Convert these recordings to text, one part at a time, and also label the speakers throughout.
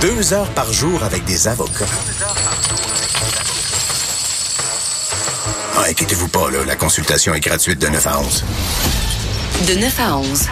Speaker 1: Deux heures par jour avec des avocats. Ah, inquiétez-vous pas, là, la consultation est gratuite de 9 à 11.
Speaker 2: De 9 à 11.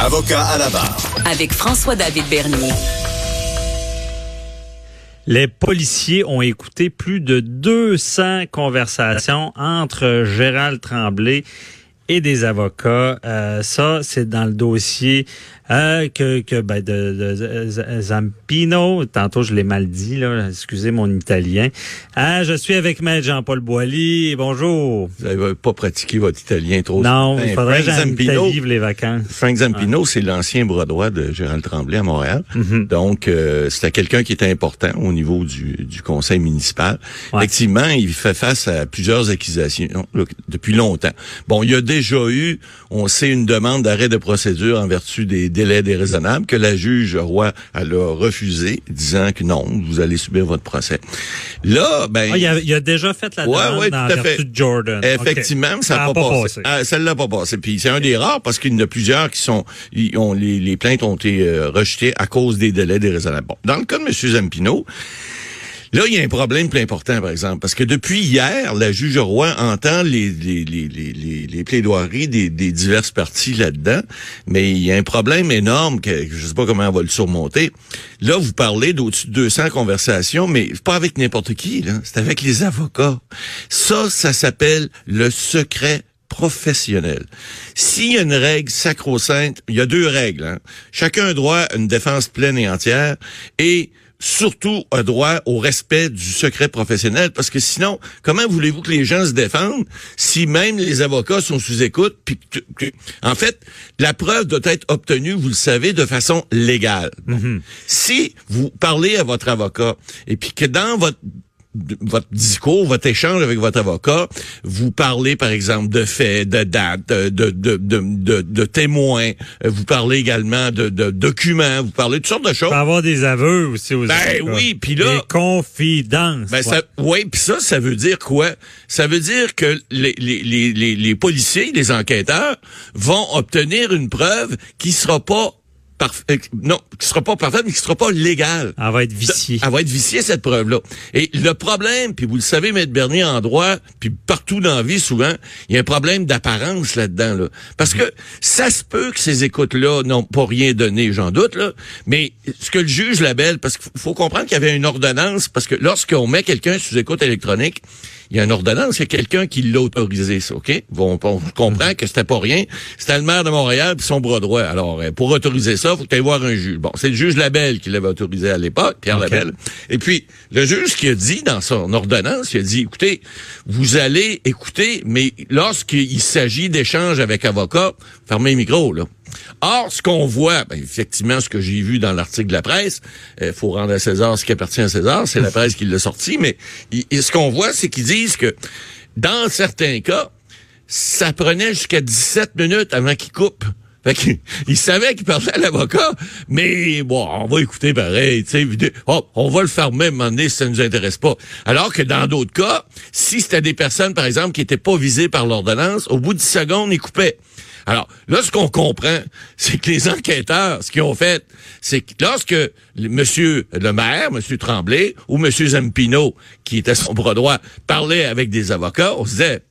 Speaker 1: Avocat à la barre.
Speaker 2: Avec François-David Bernier.
Speaker 3: Les policiers ont écouté plus de 200 conversations entre Gérald Tremblay et des avocats. Euh, ça, c'est dans le dossier euh, que, que ben, de, de, Zampino. Tantôt, je l'ai mal dit, là. Excusez mon italien. Ah, je suis avec Maître Jean-Paul Boilly. Bonjour.
Speaker 4: Vous n'avez pas pratiqué votre italien trop
Speaker 3: Non, il faudrait que vivre les vacances.
Speaker 4: Frank Zampino, c'est l'ancien bras droit de Gérald Tremblay à Montréal.
Speaker 3: Mhm.
Speaker 4: Donc, euh, c'était quelqu'un qui était important au niveau du, du conseil municipal. Effectivement, il fait face à plusieurs accusations depuis longtemps. Bon, il y a déjà eu, on sait, une demande d'arrêt de procédure en vertu des délai déraisonnable que la juge Roy elle a refusé, disant que non, vous allez subir votre procès. Là, ben,
Speaker 3: ah, il, a, déjà fait la demande ouais, dans de Jordan.
Speaker 4: Effectivement, ça n'a pas, passé. Ah, ça l'a pas passé. Puis c'est un des rares parce qu'il y en a plusieurs qui sont, ils ont, les, les plaintes ont été euh, rejetées à cause des délais déraisonnables. Bon, dans le cas de M. Zampino, Là, il y a un problème plus important, par exemple, parce que depuis hier, la juge roi entend les, les, les, les, les plaidoiries des, des diverses parties là-dedans, mais il y a un problème énorme que je sais pas comment on va le surmonter. Là, vous parlez d'au-dessus de 200 conversations, mais pas avec n'importe qui. C'est avec les avocats. Ça, ça s'appelle le secret professionnel. S'il y a une règle sacro-sainte, il y a deux règles. Hein. Chacun a droit à une défense pleine et entière et surtout un droit au respect du secret professionnel parce que sinon comment voulez-vous que les gens se défendent si même les avocats sont sous écoute puis en fait la preuve doit être obtenue vous le savez de façon légale.
Speaker 3: Mm-hmm.
Speaker 4: Si vous parlez à votre avocat et puis que dans votre votre discours, votre échange avec votre avocat, vous parlez par exemple de faits, de dates, de, de, de, de, témoins, vous parlez également de, de, documents, vous parlez de toutes sortes de choses.
Speaker 3: avoir des aveux aussi aux
Speaker 4: Ben oui, puis là...
Speaker 3: Des confidences.
Speaker 4: Ben ça, oui, puis ça, ça veut dire quoi? Ça veut dire que les, les, les, les policiers, les enquêteurs vont obtenir une preuve qui sera pas euh, non, qui sera pas parfaite, mais qui sera pas légale.
Speaker 3: Elle va être viciée.
Speaker 4: Elle va être viciée, cette preuve-là. Et le problème, puis vous le savez, Maître Bernier, en droit, puis partout dans la vie, souvent, il y a un problème d'apparence là-dedans, là. Parce que ça se peut que ces écoutes-là n'ont pas rien donné, j'en doute, là. Mais ce que le juge labelle, parce qu'il faut comprendre qu'il y avait une ordonnance, parce que lorsqu'on met quelqu'un sous écoute électronique, il y a une ordonnance, c'est quelqu'un qui l'a autorisé, ça, OK? Bon, on comprend que c'était pas rien. C'était le maire de Montréal puis son bras droit. Alors, euh, pour autoriser ça, faut que tu voir un juge. Bon, c'est le juge Labelle qui l'avait autorisé à l'époque, Pierre Labelle. Et puis, le juge qui a dit dans son ordonnance, il a dit, écoutez, vous allez écouter, mais lorsqu'il s'agit d'échanges avec avocat, fermez le micro, là. Or, ce qu'on voit, ben, effectivement, ce que j'ai vu dans l'article de la presse, il euh, faut rendre à César ce qui appartient à César, c'est la presse qui l'a sorti, mais ce qu'on voit, c'est qu'ils disent que dans certains cas, ça prenait jusqu'à 17 minutes avant qu'il coupe. Fait qu'il il savait qu'il parlait à l'avocat, mais bon, on va écouter pareil, tu sais, oh, on va le faire même un moment donné si ça nous intéresse pas. Alors que dans d'autres cas, si c'était des personnes, par exemple, qui étaient pas visées par l'ordonnance, au bout de 10 secondes, ils coupaient. Alors, là, ce qu'on comprend, c'est que les enquêteurs, ce qu'ils ont fait, c'est que lorsque Monsieur le maire, Monsieur Tremblay, ou Monsieur Zampino, qui était son bras droit, parlait avec des avocats, on se disait,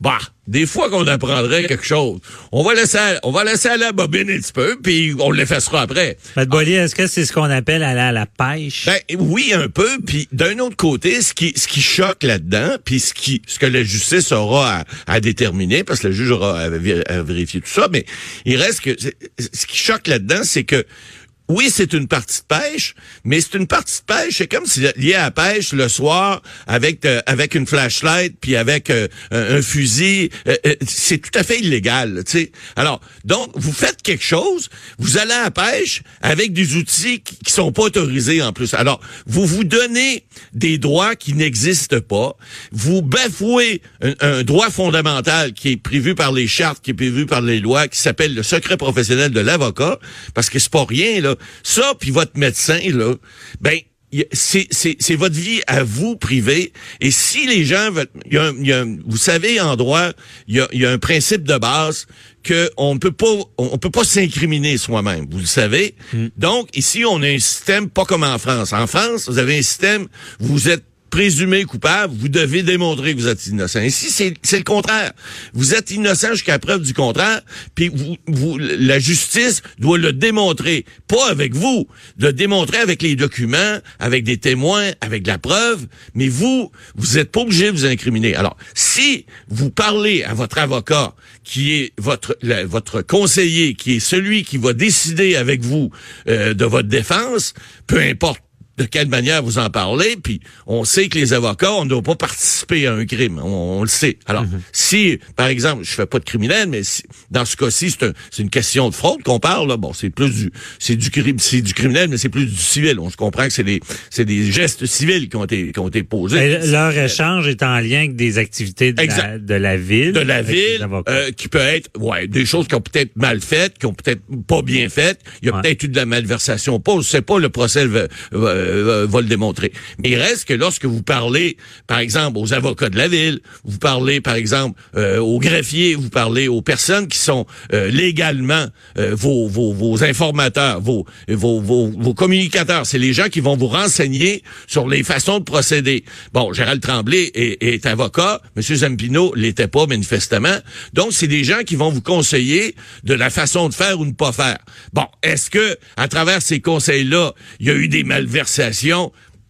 Speaker 4: bah, des fois qu'on apprendrait quelque chose, on va laisser, on va laisser aller la bobine un petit peu, puis on l'effacera après.
Speaker 3: Bollier, est-ce que c'est ce qu'on appelle aller à la pêche?
Speaker 4: Ben, oui, un peu. Puis d'un autre côté, ce qui, ce qui choque là-dedans, puis ce qui, ce que la justice aura à, déterminer, parce que le juge aura à, vérifier tout ça, mais il reste que ce qui choque là-dedans, c'est que oui, c'est une partie de pêche, mais c'est une partie de pêche, c'est comme si lié à la pêche le soir avec euh, avec une flashlight puis avec euh, un fusil, euh, c'est tout à fait illégal, tu sais. Alors, donc vous faites quelque chose, vous allez à pêche avec des outils qui, qui sont pas autorisés en plus. Alors, vous vous donnez des droits qui n'existent pas, vous bafouez un, un droit fondamental qui est prévu par les chartes, qui est prévu par les lois, qui s'appelle le secret professionnel de l'avocat, parce que c'est pas rien là. Ça, puis votre médecin, là, ben, c'est votre vie à vous privée. Et si les gens veulent, y a, y a, vous savez, en droit, il y a, y a, un principe de base que on peut pas on peut pas s'incriminer soi-même, vous le savez. Donc ici on a un système pas comme en France. En France, vous avez un système vous êtes présumé coupable, vous devez démontrer que vous êtes innocent. Ici, c'est, le contraire. Vous êtes innocent jusqu'à preuve du contraire, puis vous, la justice doit le démontrer, pas avec vous, le démontrer avec les documents, avec des témoins, avec de la preuve, mais vous, vous êtes pas obligé de vous incriminer. Alors, si vous parlez à votre avocat, qui est votre votre conseiller, qui est celui qui va décider avec vous euh, de votre défense, peu importe de quelle manière vous en parlez, puis on sait que les avocats, on ne doit pas participer à un crime, on, on le sait. Alors, si, par exemple, je fais pas de criminel, mais si- dans ce cas-ci, c'est un- une question de fraude qu'on parle, là. bon, c'est plus du, c'est du crime, c'est du criminel, mais c'est plus du civil. On se comprend que c'est des, c'est des gestes civils qui ont été, qui ont été posés.
Speaker 3: Et leur échange est en lien avec des activités de, la,
Speaker 4: Exact.
Speaker 3: de la ville.
Speaker 4: de la ville, euh, qui peut être, ouais, des choses qui ont peut-être mal faites, qui ont peut-être pas bien faites. Il y a
Speaker 3: Ouais.
Speaker 4: peut-être eu de la malversation. Pas, je sais pas, le procès va, va- va- va le démontrer. Mais il reste que lorsque vous parlez, par exemple, aux avocats de la ville, vous parlez, par exemple, euh, aux greffiers, vous parlez aux personnes qui sont euh, légalement euh, vos, vos, vos informateurs, vos, vos, vos, vos communicateurs. C'est les gens qui vont vous renseigner sur les façons de procéder. Bon, Gérald Tremblay est, est avocat, M. Zampino l'était pas manifestement. Donc, c'est des gens qui vont vous conseiller de la façon de faire ou ne pas faire. Bon, est-ce que à travers ces conseils-là, il y a eu des malversations?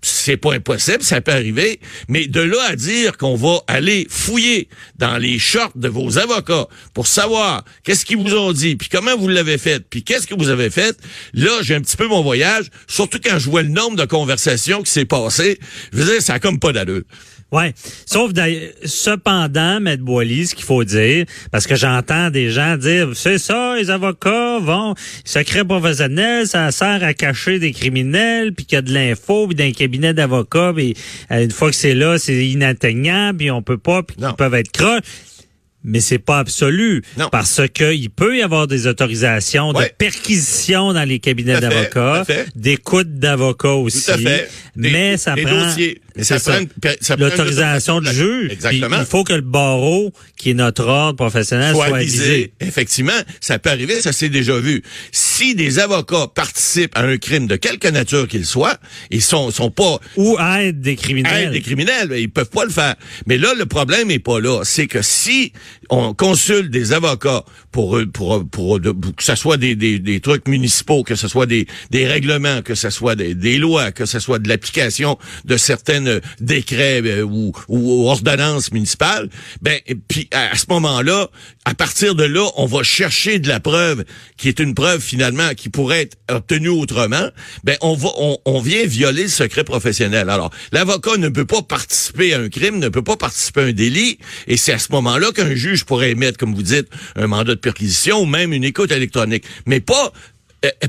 Speaker 4: C'est pas impossible, ça peut arriver, mais de là à dire qu'on va aller fouiller dans les shorts de vos avocats pour savoir qu'est-ce qu'ils vous ont dit, puis comment vous l'avez fait, puis qu'est-ce que vous avez fait, là, j'ai un petit peu mon voyage, surtout quand je vois le nombre de conversations qui s'est passé, je veux dire, ça a comme pas d'allure.
Speaker 3: Ouais. Sauf d'ailleurs- cependant, Maître Boily, ce qu'il faut dire, parce que j'entends des gens dire, c'est ça, les avocats vont, secret professionnel, ça sert à cacher des criminels, puis qu'il y a de l'info, puis d'un cabinet d'avocats, puis euh, une fois que c'est là, c'est inatteignable, puis on peut pas, puis ils peuvent être croches. Mais c'est pas absolu.
Speaker 4: Non.
Speaker 3: Parce que il peut y avoir des autorisations
Speaker 4: Ouais.
Speaker 3: de perquisition dans les cabinets d'avocats, d'écoute d'avocats aussi.
Speaker 4: Tout à fait. Des-
Speaker 3: mais ça
Speaker 4: des
Speaker 3: prend
Speaker 4: dossiers. Mais ça prend ça prend
Speaker 3: l'autorisation
Speaker 4: autorisation
Speaker 3: du juge.
Speaker 4: Exactement.
Speaker 3: Il faut que le barreau, qui est notre ordre professionnel, soit,
Speaker 4: soit
Speaker 3: avisé.
Speaker 4: Effectivement, ça peut arriver, ça s'est déjà vu. Si des avocats participent à un crime de quelque nature qu'il soit, ils sont, sont pas
Speaker 3: Ou aide des criminels.
Speaker 4: Hey, des criminels, ils peuvent pas le faire. Mais là, le problème est pas là. C'est que si on consulte des avocats pour eux- pour pour, pour que ce soit des, des, des trucs municipaux, que ce soit des, des règlements, que ce soit des, des lois, que ce soit de l'application de certains décrets euh, ou, ou ordonnances municipales, ben puis à, ce moment-là, à partir de là, on va chercher de la preuve qui est une preuve finalement qui pourrait être obtenue autrement. Ben on va on, vient violer le secret professionnel. Alors l'avocat ne peut pas participer à un crime, ne peut pas participer à un délit, et c'est à ce moment-là qu'un juge pourrait émettre, comme vous dites, un mandat de perquisition ou même une écoute électronique, mais pas euh,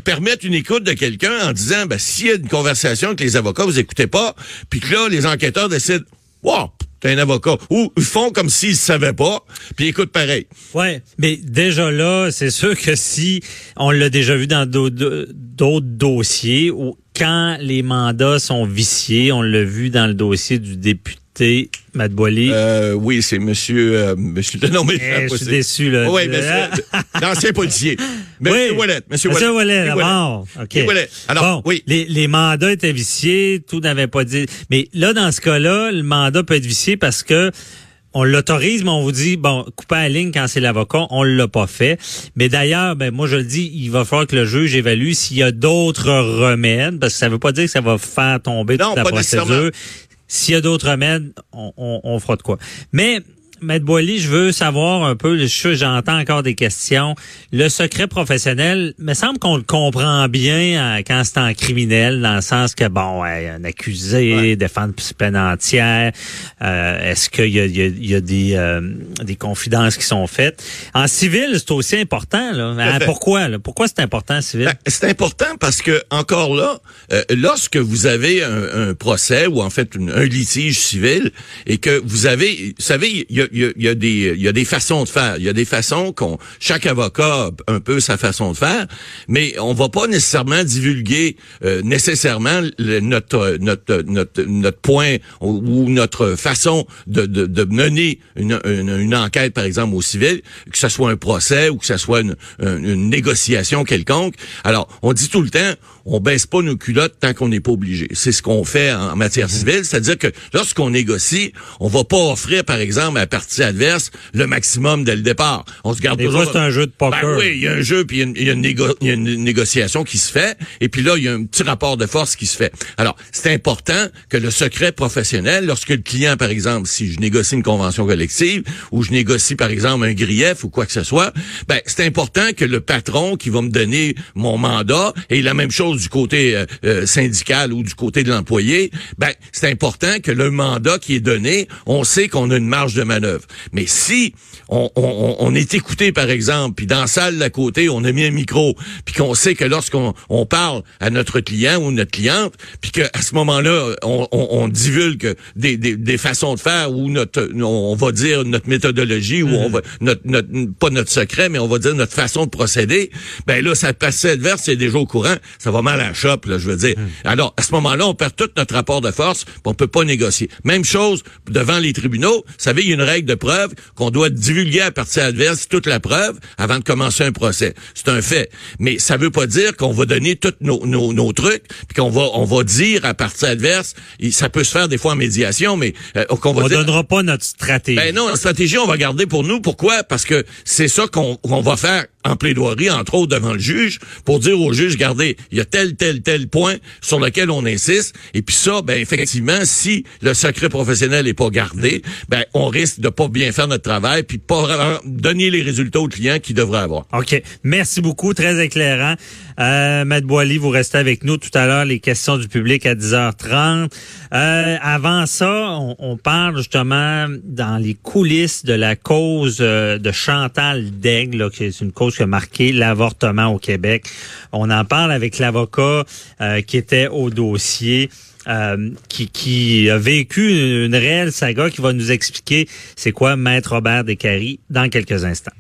Speaker 4: permettre une écoute de quelqu'un en disant ben s'il y a une conversation que les avocats vous écoutez pas, puis que là les enquêteurs décident wow t'es un avocat ou ils font comme s'ils savaient pas, puis écoutent pareil.
Speaker 3: Ouais, mais déjà là, c'est sûr que si on l'a déjà vu dans d'autres d'autres dossiers où quand les mandats sont viciés, on l'a vu dans le dossier du député Matt Boily.
Speaker 4: Euh, oui, c'est monsieur euh, monsieur non mais
Speaker 3: Eh, je suis déçu là.
Speaker 4: Oui, monsieur l'ancien policier. Monsieur
Speaker 3: Oui.
Speaker 4: Wallet, monsieur
Speaker 3: Monsieur
Speaker 4: Wallet.
Speaker 3: Wallet. OK.
Speaker 4: Monsieur Wallet. Alors,
Speaker 3: bon,
Speaker 4: oui.
Speaker 3: Les, les mandats étaient viciés, tout n'avait pas dit. Mais là, dans ce cas-là, le mandat peut être vicié parce que on l'autorise, mais on vous dit, bon, couper la ligne quand c'est l'avocat, on l'a pas fait. Mais d'ailleurs, ben moi je le dis, il va falloir que le juge évalue s'il y a d'autres remèdes, parce que ça veut pas dire que ça va faire tomber
Speaker 4: Non,
Speaker 3: toute la procédure. S'il y a d'autres remèdes, on, on, on fera de quoi. Mais Maître Boily, je veux savoir un peu, j'entends encore des questions. Le secret professionnel, me semble qu'on le comprend bien euh, quand c'est en criminel, dans le sens que, bon, ouais, un accusé,
Speaker 4: Ouais.
Speaker 3: défendre peine entière, euh, est-ce qu'il y a, il y a- il y a des, euh, des confidences qui sont faites? En civil, c'est aussi important. Là. Hein, pourquoi? Là? Pourquoi c'est important en civil?
Speaker 4: Ben, c'est important parce que encore là, euh, lorsque vous avez un, un procès ou en fait une- un litige civil et que vous avez, vous savez, il y a, y, a, des, il y a des façons de faire. Il y a des façons qu'on, chaque avocat a un peu sa façon de faire, mais on va pas nécessairement divulguer euh, nécessairement notre, notre, notre, notre point ou, notre façon de, de, de mener une, une, enquête, par exemple, au civil, que ce soit un procès ou que ce soit une, une négociation quelconque. Alors, on dit tout le temps, on baisse pas nos culottes tant qu'on n'est pas obligé. C'est ce qu'on fait en matière mhm. civile, c'est-à-dire que lorsqu'on négocie, on va pas offrir, par exemple, à la partie adverse le maximum dès le départ. On se garde toujours...
Speaker 3: c'est un jeu de poker.
Speaker 4: Ben oui, il y a un jeu, puis il y, a une, négociation qui se fait, et puis là, il y a un petit rapport de force qui se fait. Alors, c'est important que le secret professionnel, lorsque le client, par exemple, si je négocie une convention collective, ou je négocie, par exemple, un grief ou quoi que ce soit, ben, c'est important que le patron qui va me donner mon mandat, et la même chose du côté euh, euh, syndical ou du côté de l'employé, ben, c'est important que le mandat qui est donné, on sait qu'on a une marge de manœuvre. Mais si on, on, on est écouté, par exemple, puis dans la salle d'à côté, on a mis un micro, puis qu'on sait que lorsqu'on on parle à notre client ou notre cliente, puis qu'à ce moment-là, on, on, divulgue des, des, des, façons de faire ou notre, on va dire notre méthodologie ou on mm-hmm. va notre, notre pas notre secret, mais on va dire notre façon de procéder. Ben là, ça passe adverse, c'est déjà au courant, ça va mal à la shop, là, je veux dire. Mm. Alors à ce moment-là, on perd tout notre rapport de force, puis on peut pas négocier. Même chose devant les tribunaux. Vous savez, il y a une règle de preuve qu'on doit divulguer à partir adverse toute la preuve avant de commencer un procès. C'est un fait. Mais ça veut pas dire qu'on va donner tous nos, nos, nos trucs, puis qu'on va on va dire à partie adverse. ça peut se faire des fois en médiation, mais
Speaker 3: euh, qu'on va on donnera pas notre stratégie.
Speaker 4: Ben non, la stratégie on va garder pour nous. Pourquoi? Parce que c'est ça qu'on va faire en plaidoirie, entre autres devant le juge, pour dire au juge, regardez, il y a tel, tel, tel point sur lequel on insiste. Et puis ça, ben effectivement, si le secret professionnel est pas gardé, ben on risque de pas bien faire notre travail, puis pas donner les résultats aux clients qu'il devrait avoir.
Speaker 3: OK. Merci beaucoup, très éclairant. Euh, Boily, vous restez avec nous tout à l'heure, les questions du public à 10h30. Euh, avant ça, on, parle justement dans les coulisses de la cause euh, de Chantal Daigle, qui est une cause qui a marqué l'avortement au Québec. On en parle avec l'avocat euh, qui était au dossier. Qui, qui a vécu une réelle saga qui va nous expliquer c'est quoi Maître Robert Descaries dans quelques instants.